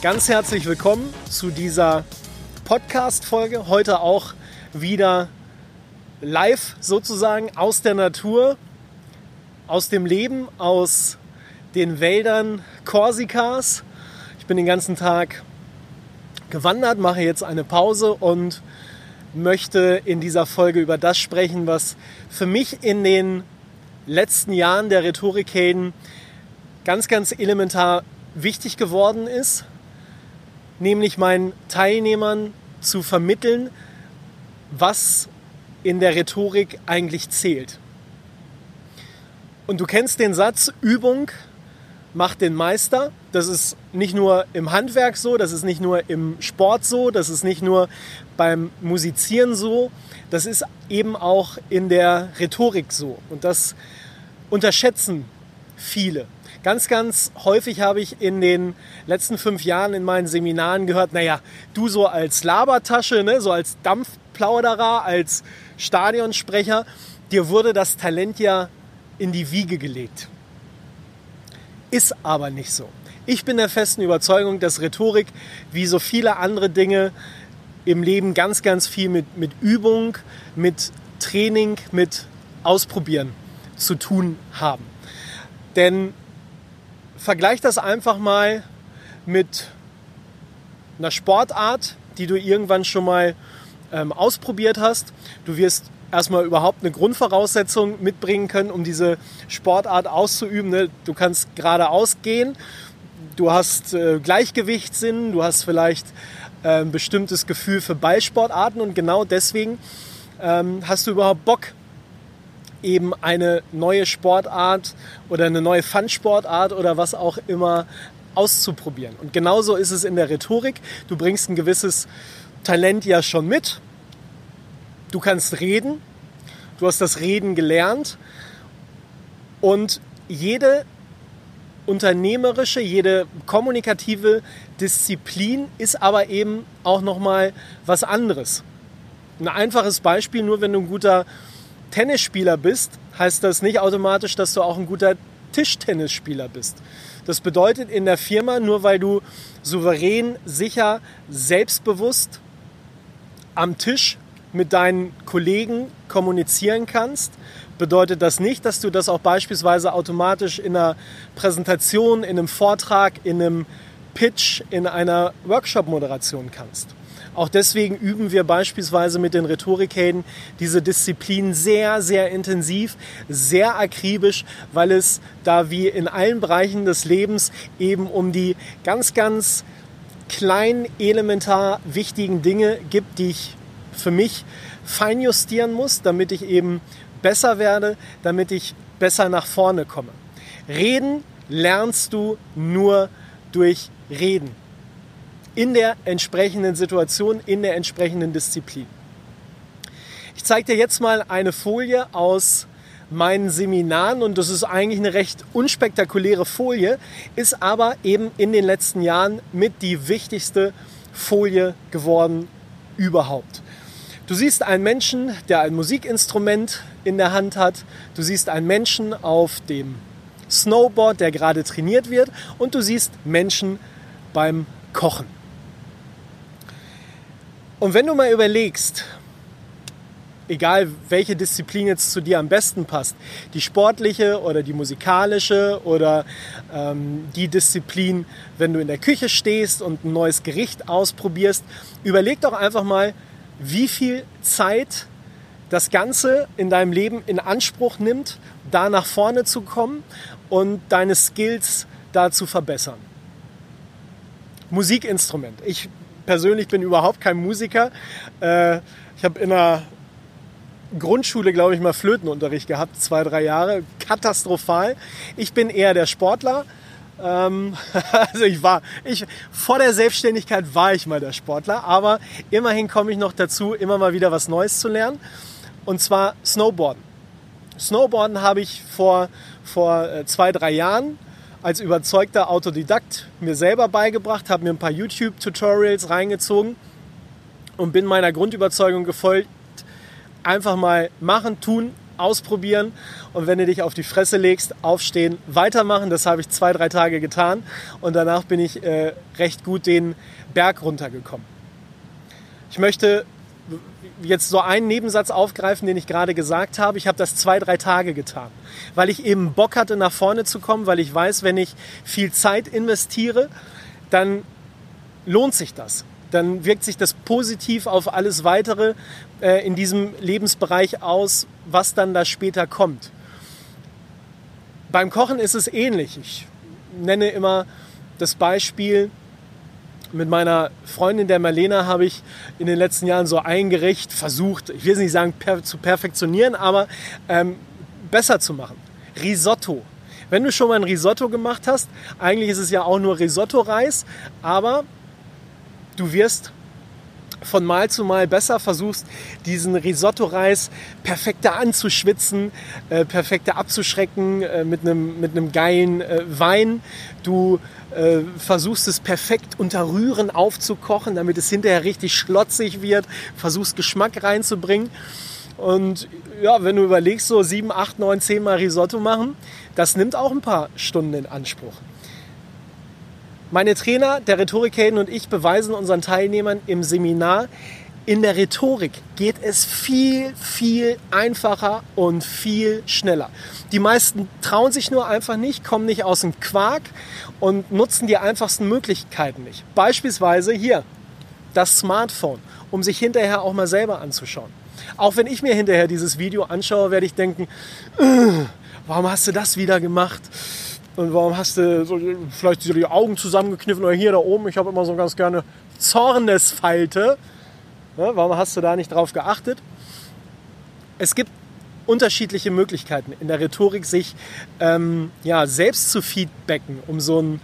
Ganz herzlich willkommen zu dieser Podcast-Folge. Heute auch wieder live sozusagen aus der Natur, aus dem Leben, aus den Wäldern Korsikas. Ich bin den ganzen Tag gewandert, mache jetzt eine Pause und möchte in dieser Folge über das sprechen, was für mich in den letzten Jahren der Rhetorikhelden ganz, ganz elementar wichtig geworden ist, nämlich meinen Teilnehmern zu vermitteln, was in der Rhetorik eigentlich zählt. Und du kennst den Satz, Übung macht den Meister. Das ist nicht nur im Handwerk so, das ist nicht nur im Sport so, das ist nicht nur beim Musizieren so, das ist eben auch in der Rhetorik so. Und das unterschätzen viele. Ganz, ganz häufig habe ich in den letzten fünf Jahren in meinen Seminaren gehört, naja, du so als Labertasche, ne, so als Dampfplauderer, als Stadionsprecher, dir wurde das Talent ja in die Wiege gelegt. Ist aber nicht so. Ich bin der festen Überzeugung, dass Rhetorik wie so viele andere Dinge im Leben ganz, ganz viel mit, mit Übung, mit Training, mit Ausprobieren zu tun haben. Denn vergleich das einfach mal mit einer Sportart, die du irgendwann schon mal ähm, ausprobiert hast. Du wirst erstmal überhaupt eine Grundvoraussetzung mitbringen können, um diese Sportart auszuüben. Ne? Du kannst geradeaus gehen, du hast äh, Gleichgewichtssinn, du hast vielleicht äh, ein bestimmtes Gefühl für Ballsportarten und genau deswegen ähm, hast du überhaupt Bock, eben eine neue Sportart oder eine neue Fun-Sportart oder was auch immer auszuprobieren. Und genauso ist es in der Rhetorik. Du bringst ein gewisses Talent ja schon mit. Du kannst reden. Du hast das Reden gelernt. Und jede unternehmerische, jede kommunikative Disziplin ist aber eben auch noch mal was anderes. Ein einfaches Beispiel, nur wenn du ein guter Tennisspieler bist, heißt das nicht automatisch, dass du auch ein guter Tischtennisspieler bist. Das bedeutet in der Firma, nur weil du souverän, sicher, selbstbewusst am Tisch mit deinen Kollegen kommunizieren kannst, bedeutet das nicht, dass du das auch beispielsweise automatisch in einer Präsentation, in einem Vortrag, in einem Pitch, in einer Workshop-Moderation kannst. Auch deswegen üben wir beispielsweise mit den Rhetorikhelden diese Disziplin sehr, sehr intensiv, sehr akribisch, weil es da wie in allen Bereichen des Lebens eben um die ganz, ganz kleinen, elementar wichtigen Dinge gibt, die ich für mich feinjustieren muss, damit ich eben besser werde, damit ich besser nach vorne komme. Reden lernst du nur durch Reden in der entsprechenden Situation, in der entsprechenden Disziplin. Ich zeige dir jetzt mal eine Folie aus meinen Seminaren und das ist eigentlich eine recht unspektakuläre Folie, ist aber eben in den letzten Jahren mit die wichtigste Folie geworden überhaupt. Du siehst einen Menschen, der ein Musikinstrument in der Hand hat. Du siehst einen Menschen auf dem Snowboard, der gerade trainiert wird. Und du siehst Menschen beim Kochen. Und wenn du mal überlegst, egal welche Disziplin jetzt zu dir am besten passt, die sportliche oder die musikalische oder ähm, die Disziplin, wenn du in der Küche stehst und ein neues Gericht ausprobierst, überleg doch einfach mal, wie viel Zeit das Ganze in deinem Leben in Anspruch nimmt, da nach vorne zu kommen und deine Skills da zu verbessern. Musikinstrument. Ich persönlich bin überhaupt kein Musiker. Äh, ich habe in der Grundschule, glaube ich, mal Flötenunterricht gehabt, zwei, drei Jahre. Katastrophal. Ich bin eher der Sportler. Ähm, also ich war, ich, vor der Selbstständigkeit war ich mal der Sportler, aber immerhin komme ich noch dazu, immer mal wieder was Neues zu lernen. Und zwar Snowboarden. Snowboarden habe ich vor, vor äh, zwei, drei Jahren als überzeugter Autodidakt mir selber beigebracht, habe mir ein paar YouTube-Tutorials reingezogen und bin meiner Grundüberzeugung gefolgt, einfach mal machen, tun, ausprobieren und wenn du dich auf die Fresse legst, aufstehen, weitermachen. Das habe ich zwei, drei Tage getan und danach bin ich äh, recht gut den Berg runtergekommen. Ich möchte jetzt so einen Nebensatz aufgreifen, den ich gerade gesagt habe. Ich habe das zwei, drei Tage getan, weil ich eben Bock hatte, nach vorne zu kommen, weil ich weiß, wenn ich viel Zeit investiere, dann lohnt sich das dann wirkt sich das positiv auf alles weitere äh, in diesem Lebensbereich aus, was dann da später kommt. Beim Kochen ist es ähnlich. Ich nenne immer das Beispiel, mit meiner Freundin der Marlena habe ich in den letzten Jahren so ein Gericht versucht, ich will es nicht sagen per, zu perfektionieren, aber ähm, besser zu machen. Risotto. Wenn du schon mal ein Risotto gemacht hast, eigentlich ist es ja auch nur Risotto-Reis, aber du wirst von Mal zu Mal besser, versuchst diesen Risotto-Reis perfekter anzuschwitzen, äh, perfekter abzuschrecken äh, mit einem mit einem geilen äh, Wein. Du äh, versuchst es perfekt unter Rühren aufzukochen, damit es hinterher richtig schlotzig wird, versuchst Geschmack reinzubringen. Und ja, wenn du überlegst, so sieben, acht, neun, zehn Mal Risotto machen, das nimmt auch ein paar Stunden in Anspruch. Meine Trainer, der Rhetorikhelden und ich beweisen unseren Teilnehmern im Seminar, in der Rhetorik geht es viel, viel einfacher und viel schneller. Die meisten trauen sich nur einfach nicht, kommen nicht aus dem Quark und nutzen die einfachsten Möglichkeiten nicht. Beispielsweise hier das Smartphone, um sich hinterher auch mal selber anzuschauen. Auch wenn ich mir hinterher dieses Video anschaue, werde ich denken, warum hast du das wieder gemacht? Und warum hast du so, vielleicht die Augen zusammengekniffen oder hier da oben? Ich habe immer so ganz gerne Zornesfalte. Ja, warum hast du da nicht drauf geachtet? Es gibt unterschiedliche Möglichkeiten in der Rhetorik, sich ähm, ja, selbst zu feedbacken, um so einen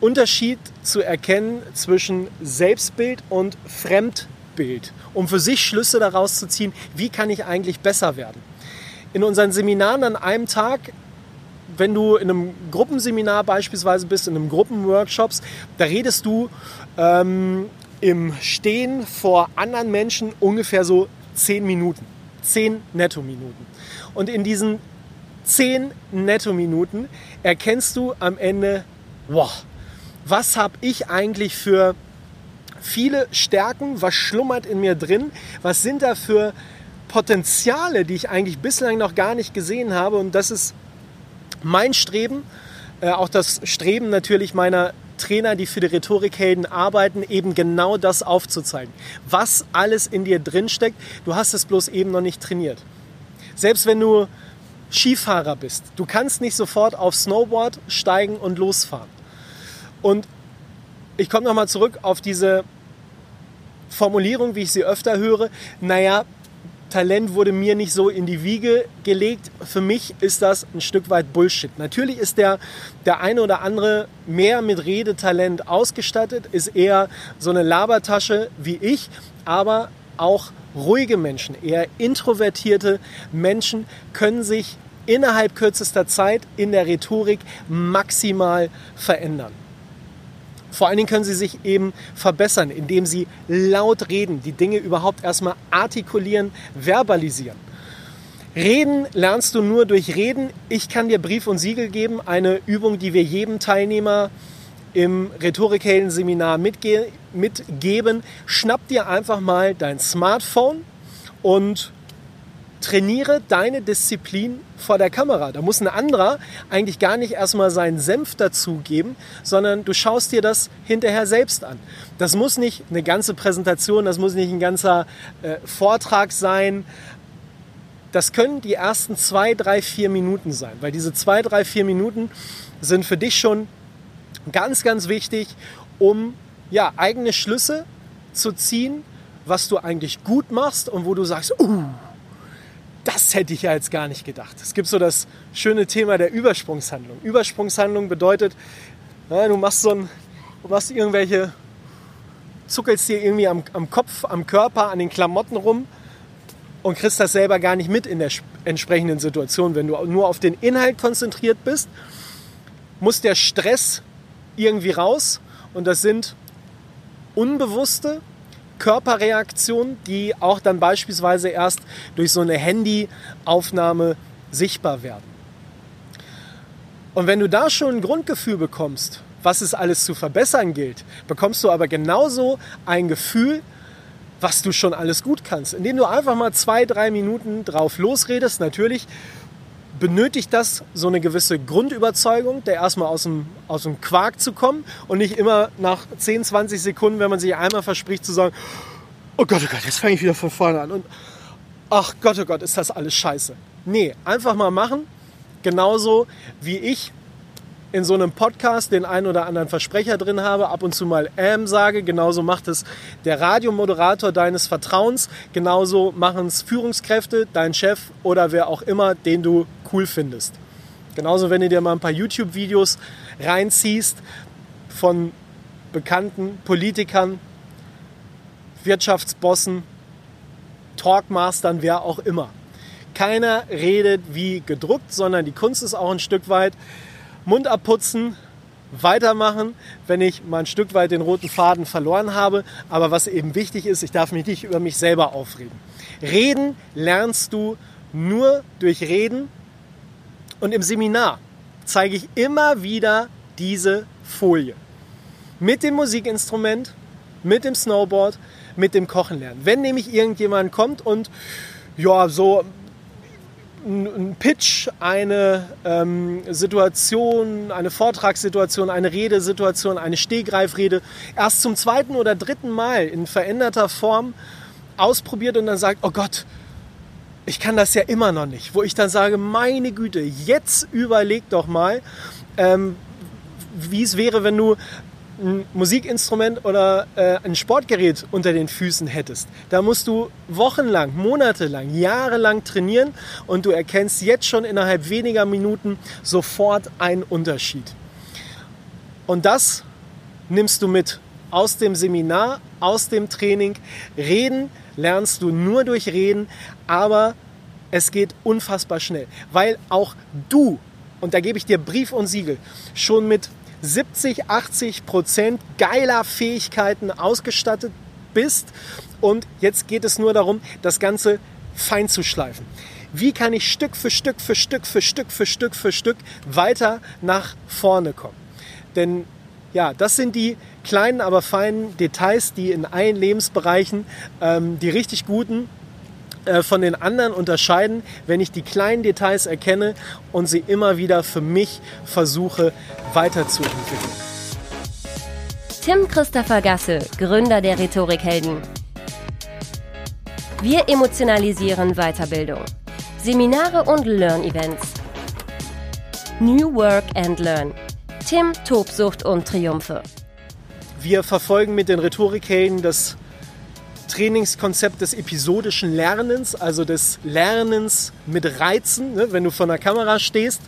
Unterschied zu erkennen zwischen Selbstbild und Fremdbild, um für sich Schlüsse daraus zu ziehen, wie kann ich eigentlich besser werden. In unseren Seminaren an einem Tag wenn du in einem Gruppenseminar beispielsweise bist, in einem Gruppenworkshops, da redest du ähm, im Stehen vor anderen Menschen ungefähr so zehn Minuten. Zehn Netto-Minuten. Und in diesen zehn Netto-Minuten erkennst du am Ende, wow, was habe ich eigentlich für viele Stärken, was schlummert in mir drin, was sind da für Potenziale, die ich eigentlich bislang noch gar nicht gesehen habe. Und das ist mein Streben, äh, auch das Streben natürlich meiner Trainer, die für die Rhetorikhelden arbeiten, eben genau das aufzuzeigen. Was alles in dir drinsteckt, du hast es bloß eben noch nicht trainiert. Selbst wenn du Skifahrer bist, du kannst nicht sofort auf Snowboard steigen und losfahren. Und ich komme nochmal zurück auf diese Formulierung, wie ich sie öfter höre. Naja, Talent wurde mir nicht so in die Wiege gelegt. Für mich ist das ein Stück weit Bullshit. Natürlich ist der, der eine oder andere mehr mit Redetalent ausgestattet, ist eher so eine Labertasche wie ich, aber auch ruhige Menschen, eher introvertierte Menschen können sich innerhalb kürzester Zeit in der Rhetorik maximal verändern. Vor allen Dingen können sie sich eben verbessern, indem sie laut reden, die Dinge überhaupt erstmal artikulieren, verbalisieren. Reden lernst du nur durch Reden. Ich kann dir Brief und Siegel geben, eine Übung, die wir jedem Teilnehmer im Rhetorikhelden-Seminar mitge mitgeben. Schnapp dir einfach mal dein Smartphone und trainiere deine Disziplin vor der Kamera. Da muss ein anderer eigentlich gar nicht erstmal seinen Senf dazugeben, sondern du schaust dir das hinterher selbst an. Das muss nicht eine ganze Präsentation, das muss nicht ein ganzer äh, Vortrag sein. Das können die ersten zwei, drei, vier Minuten sein, weil diese zwei, drei, vier Minuten sind für dich schon ganz, ganz wichtig, um ja, eigene Schlüsse zu ziehen, was du eigentlich gut machst und wo du sagst, uh, das hätte ich ja jetzt gar nicht gedacht. Es gibt so das schöne Thema der Übersprungshandlung. Übersprungshandlung bedeutet, ja, du machst so ein, du machst irgendwelche, zuckelst dir irgendwie am, am Kopf, am Körper, an den Klamotten rum und kriegst das selber gar nicht mit in der entsprechenden Situation. Wenn du nur auf den Inhalt konzentriert bist, muss der Stress irgendwie raus und das sind unbewusste Körperreaktionen, die auch dann beispielsweise erst durch so eine Handyaufnahme sichtbar werden. Und wenn du da schon ein Grundgefühl bekommst, was es alles zu verbessern gilt, bekommst du aber genauso ein Gefühl, was du schon alles gut kannst. Indem du einfach mal zwei, drei Minuten drauf losredest. Natürlich benötigt das so eine gewisse Grundüberzeugung, der erstmal aus dem, aus dem Quark zu kommen und nicht immer nach 10, 20 Sekunden, wenn man sich einmal verspricht, zu sagen, oh Gott, oh Gott, jetzt fange ich wieder von vorne an und ach Gott, oh Gott, ist das alles scheiße. Nee, einfach mal machen. Genauso wie ich in so einem Podcast den einen oder anderen Versprecher drin habe, ab und zu mal ähm sage, genauso macht es der Radiomoderator deines Vertrauens, genauso machen es Führungskräfte, dein Chef oder wer auch immer, den du cool findest. Genauso, wenn du dir mal ein paar YouTube-Videos reinziehst von bekannten Politikern, Wirtschaftsbossen, Talkmastern, wer auch immer. Keiner redet wie gedruckt, sondern die Kunst ist auch ein Stück weit, Mund abputzen, weitermachen, wenn ich mal ein Stück weit den roten Faden verloren habe. Aber was eben wichtig ist, ich darf mich nicht über mich selber aufregen. Reden lernst du nur durch Reden. Und im Seminar zeige ich immer wieder diese Folie. Mit dem Musikinstrument, mit dem Snowboard, mit dem Kochen lernen. Wenn nämlich irgendjemand kommt und ja, so ein Pitch, eine ähm, Situation, eine Vortragssituation, eine Redesituation, eine Stehgreifrede erst zum zweiten oder dritten Mal in veränderter Form ausprobiert und dann sagt, oh Gott, ich kann das ja immer noch nicht. Wo ich dann sage, meine Güte, jetzt überleg doch mal, ähm, wie es wäre, wenn du ein Musikinstrument oder äh, ein Sportgerät unter den Füßen hättest. Da musst du wochenlang, monatelang, jahrelang trainieren und du erkennst jetzt schon innerhalb weniger Minuten sofort einen Unterschied. Und das nimmst du mit aus dem Seminar, aus dem Training. Reden lernst du nur durch Reden, aber es geht unfassbar schnell, weil auch du, und da gebe ich dir Brief und Siegel, schon mit 70, 80 Prozent geiler Fähigkeiten ausgestattet bist. Und jetzt geht es nur darum, das Ganze fein zu schleifen. Wie kann ich Stück für Stück für Stück für Stück für Stück für Stück weiter nach vorne kommen? Denn ja, das sind die kleinen, aber feinen Details, die in allen Lebensbereichen ähm, die richtig guten äh, von den anderen unterscheiden, wenn ich die kleinen Details erkenne und sie immer wieder für mich versuche weiterzuentwickeln. Tim Christopher Gasse, Gründer der Rhetorikhelden. Wir emotionalisieren Weiterbildung. Seminare und Learn-Events. New Work and Learn. Tim, Tobsucht und Triumphe. Wir verfolgen mit den Rhetorikhelden das Trainingskonzept des episodischen Lernens, also des Lernens mit Reizen, ne? wenn du vor einer Kamera stehst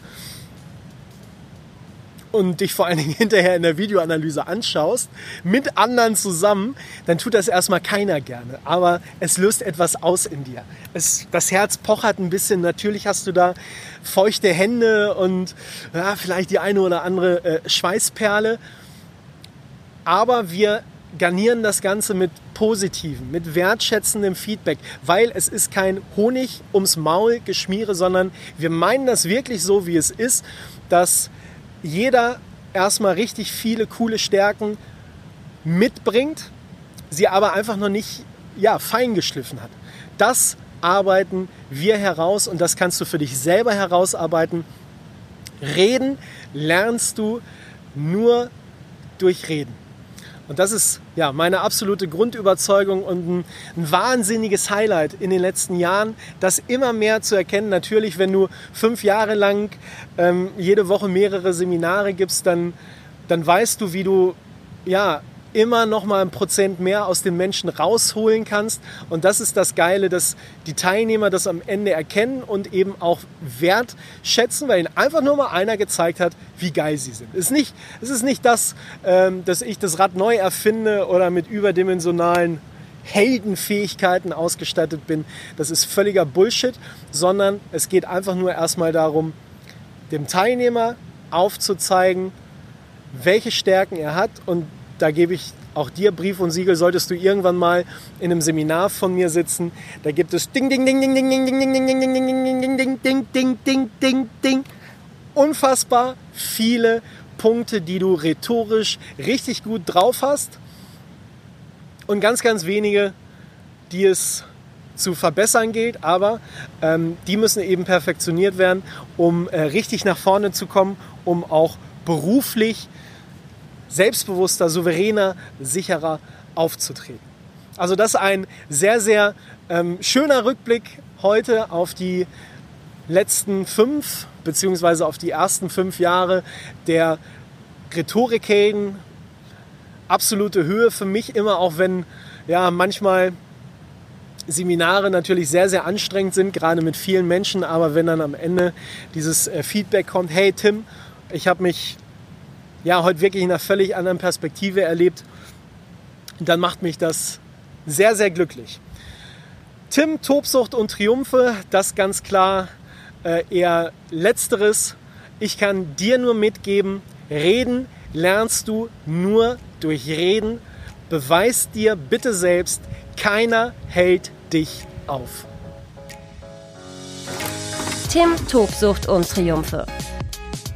und dich vor allen Dingen hinterher in der Videoanalyse anschaust, mit anderen zusammen, dann tut das erstmal keiner gerne. Aber es löst etwas aus in dir. Es, das Herz pochert ein bisschen. Natürlich hast du da feuchte Hände und ja, vielleicht die eine oder andere äh, Schweißperle. Aber wir garnieren das Ganze mit positiven, mit wertschätzendem Feedback, weil es ist kein Honig ums Maul geschmiere, sondern wir meinen das wirklich so, wie es ist, dass jeder erstmal richtig viele coole Stärken mitbringt, sie aber einfach noch nicht ja, fein geschliffen hat. Das arbeiten wir heraus und das kannst du für dich selber herausarbeiten. Reden lernst du nur durch Reden. Und das ist ja meine absolute Grundüberzeugung und ein, ein, wahnsinniges Highlight in den letzten Jahren, das immer mehr zu erkennen. Natürlich, wenn du fünf Jahre lang ähm, jede Woche mehrere Seminare gibst, dann, dann weißt du, wie du ja immer noch mal ein Prozent mehr aus den Menschen rausholen kannst. Und das ist das Geile, dass die Teilnehmer das am Ende erkennen und eben auch wertschätzen, weil ihnen einfach nur mal einer gezeigt hat, wie geil sie sind. Es ist nicht, es ist nicht das, ähm, dass ich das Rad neu erfinde oder mit überdimensionalen Heldenfähigkeiten ausgestattet bin. Das ist völliger Bullshit, sondern es geht einfach nur erstmal darum, dem Teilnehmer aufzuzeigen, welche Stärken er hat und da gebe ich auch dir Brief und Siegel, solltest du irgendwann mal in einem Seminar von mir sitzen, da gibt es ding ding ding ding ding ding ding ding ding ding ding ding ding ding ding ding ding ding ding unfassbar viele Punkte, die du rhetorisch richtig gut drauf hast und ganz ganz wenige, die es zu verbessern gilt, aber ähm, die müssen eben perfektioniert werden, um äh, richtig nach vorne zu kommen, um auch beruflich selbstbewusster, souveräner, sicherer aufzutreten. Also das ist ein sehr, sehr ähm, schöner Rückblick heute auf die letzten fünf beziehungsweise auf die ersten fünf Jahre der Rhetorikhelden. Absolute Höhe für mich immer, auch wenn ja manchmal Seminare natürlich sehr, sehr anstrengend sind, gerade mit vielen Menschen, aber wenn dann am Ende dieses äh, Feedback kommt, hey Tim, ich habe mich ja, heute wirklich in einer völlig anderen Perspektive erlebt, dann macht mich das sehr, sehr glücklich. Tim, Tobsucht und Triumphe, das ganz klar äh, eher letzteres. Ich kann dir nur mitgeben, reden lernst du nur durch Reden. Beweis dir bitte selbst, keiner hält dich auf. Tim, Tobsucht und Triumphe.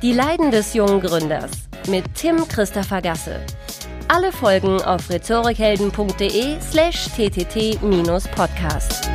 Die Leiden des jungen Gründers mit Tim Christopher Gasse. Alle Folgen auf rhetorikhelden.de slash ttt-podcast.